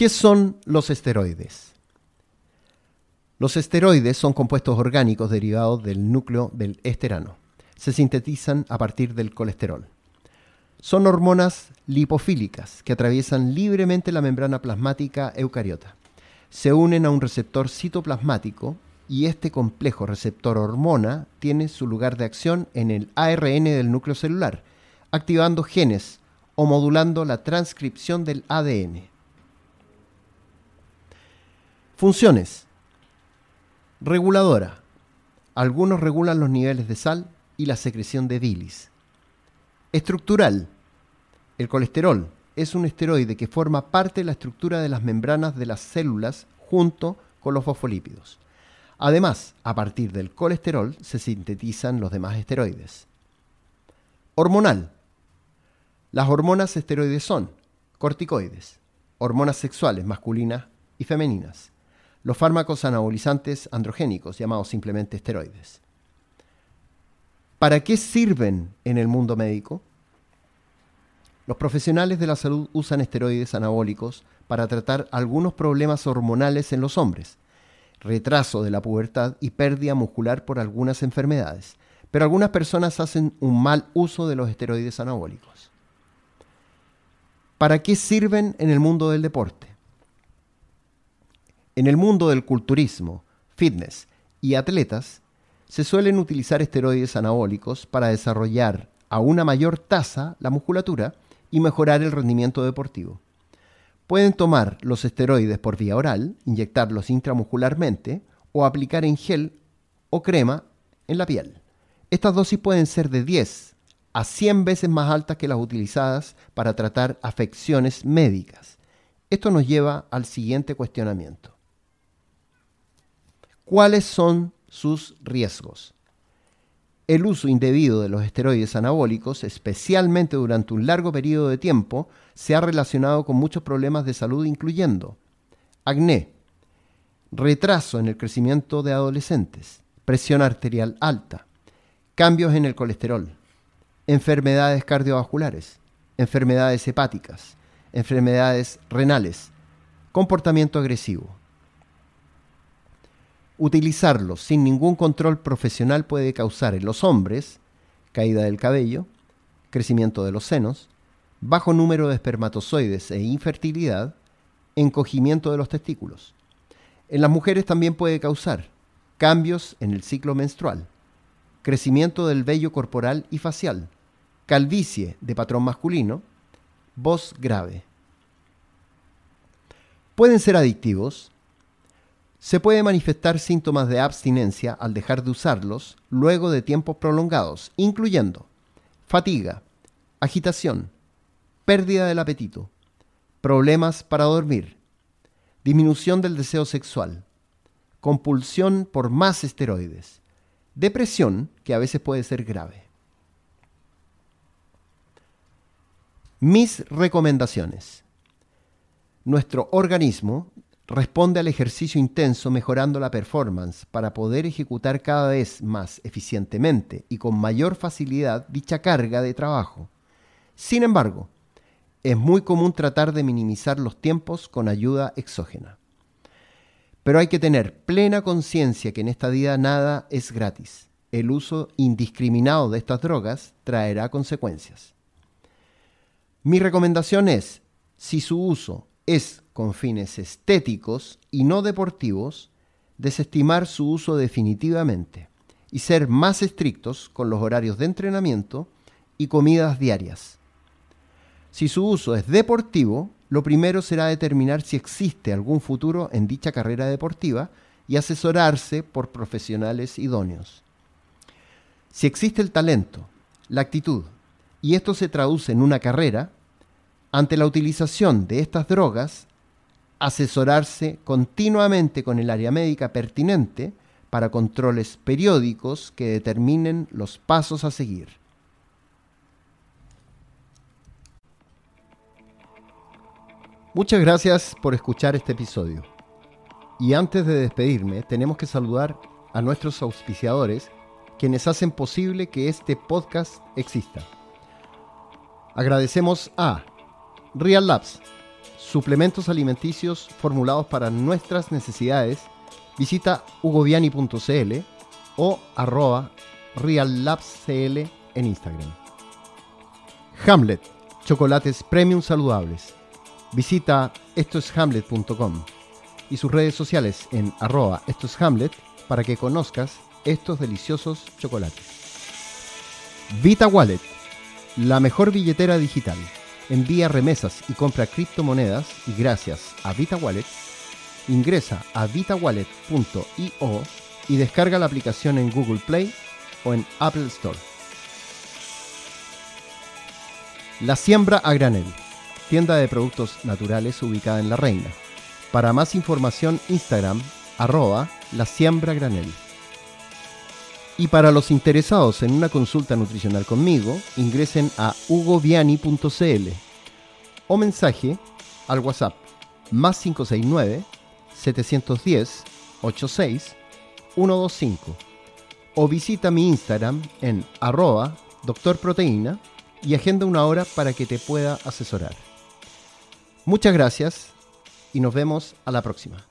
¿Qué son los esteroides? Los esteroides son compuestos orgánicos derivados del núcleo del esterano. Se sintetizan a partir del colesterol. Son hormonas lipofílicas que atraviesan libremente la membrana plasmática eucariota. Se unen a un receptor citoplasmático y este complejo receptor hormona tiene su lugar de acción en el ARN del núcleo celular, activando genes o modulando la transcripción del ADN. Funciones. Reguladora. Algunos regulan los niveles de sal y la secreción de bilis. Estructural. El colesterol es un esteroide que forma parte de la estructura de las membranas de las células junto con los fosfolípidos. Además, a partir del colesterol se sintetizan los demás esteroides. Hormonal. Las hormonas esteroides son corticoides, hormonas sexuales masculinas y femeninas, los fármacos anabolizantes androgénicos, llamados simplemente esteroides. ¿Para qué sirven en el mundo médico? Los profesionales de la salud usan esteroides anabólicos para tratar algunos problemas hormonales en los hombres, retraso de la pubertad y pérdida muscular por algunas enfermedades, pero algunas personas hacen un mal uso de los esteroides anabólicos. ¿Para qué sirven en el mundo del deporte? En el mundo del culturismo, fitness y atletas, se suelen utilizar esteroides anabólicos para desarrollar a una mayor tasa la musculatura y mejorar el rendimiento deportivo. Pueden tomar los esteroides por vía oral, inyectarlos intramuscularmente o aplicar en gel o crema en la piel. Estas dosis pueden ser de 10 a 100 veces más altas que las utilizadas para tratar afecciones médicas. Esto nos lleva al siguiente cuestionamiento. ¿Cuáles son sus riesgos? El uso indebido de los esteroides anabólicos, especialmente durante un largo periodo de tiempo, se ha relacionado con muchos problemas de salud, incluyendo acné, retraso en el crecimiento de adolescentes, presión arterial alta, cambios en el colesterol, enfermedades cardiovasculares, enfermedades hepáticas, enfermedades renales, comportamiento agresivo. Utilizarlos sin ningún control profesional puede causar en los hombres caída del cabello, crecimiento de los senos, bajo número de espermatozoides e infertilidad, encogimiento de los testículos. En las mujeres también puede causar cambios en el ciclo menstrual, crecimiento del vello corporal y facial, calvicie de patrón masculino, voz grave. Pueden ser adictivos se puede manifestar síntomas de abstinencia al dejar de usarlos luego de tiempos prolongados, incluyendo fatiga, agitación, pérdida del apetito, problemas para dormir, disminución del deseo sexual, compulsión por más esteroides, depresión, que a veces puede ser grave. Mis recomendaciones. Nuestro organismo responde al ejercicio intenso mejorando la performance para poder ejecutar cada vez más eficientemente y con mayor facilidad dicha carga de trabajo. Sin embargo, es muy común tratar de minimizar los tiempos con ayuda exógena. Pero hay que tener plena conciencia que en esta vida nada es gratis. El uso indiscriminado de estas drogas traerá consecuencias. Mi recomendación es, si su uso es con fines estéticos y no deportivos, desestimar su uso definitivamente y ser más estrictos con los horarios de entrenamiento y comidas diarias. Si su uso es deportivo, lo primero será determinar si existe algún futuro en dicha carrera deportiva y asesorarse por profesionales idóneos. Si existe el talento, la actitud, y esto se traduce en una carrera, ante la utilización de estas drogas, asesorarse continuamente con el área médica pertinente para controles periódicos que determinen los pasos a seguir. Muchas gracias por escuchar este episodio. Y antes de despedirme, tenemos que saludar a nuestros auspiciadores, quienes hacen posible que este podcast exista. Agradecemos a Real Labs suplementos alimenticios formulados para nuestras necesidades, visita hugoviani.cl o arroba reallabscl en Instagram. Hamlet, chocolates premium saludables. Visita estoeshamlet.com y sus redes sociales en arroba estoeshamlet para que conozcas estos deliciosos chocolates. Vita Wallet, la mejor billetera digital. Envía remesas y compra criptomonedas y gracias a Vita Wallet, ingresa a vitawallet.io y descarga la aplicación en Google Play o en Apple Store. La Siembra a Granel, tienda de productos naturales ubicada en La Reina. Para más información, Instagram, arroba la siembra granel. Y para los interesados en una consulta nutricional conmigo, ingresen a hugoviani.cl o mensaje al WhatsApp más 569 710 86 125 o visita mi Instagram en arroba doctorproteína y agenda una hora para que te pueda asesorar. Muchas gracias y nos vemos a la próxima.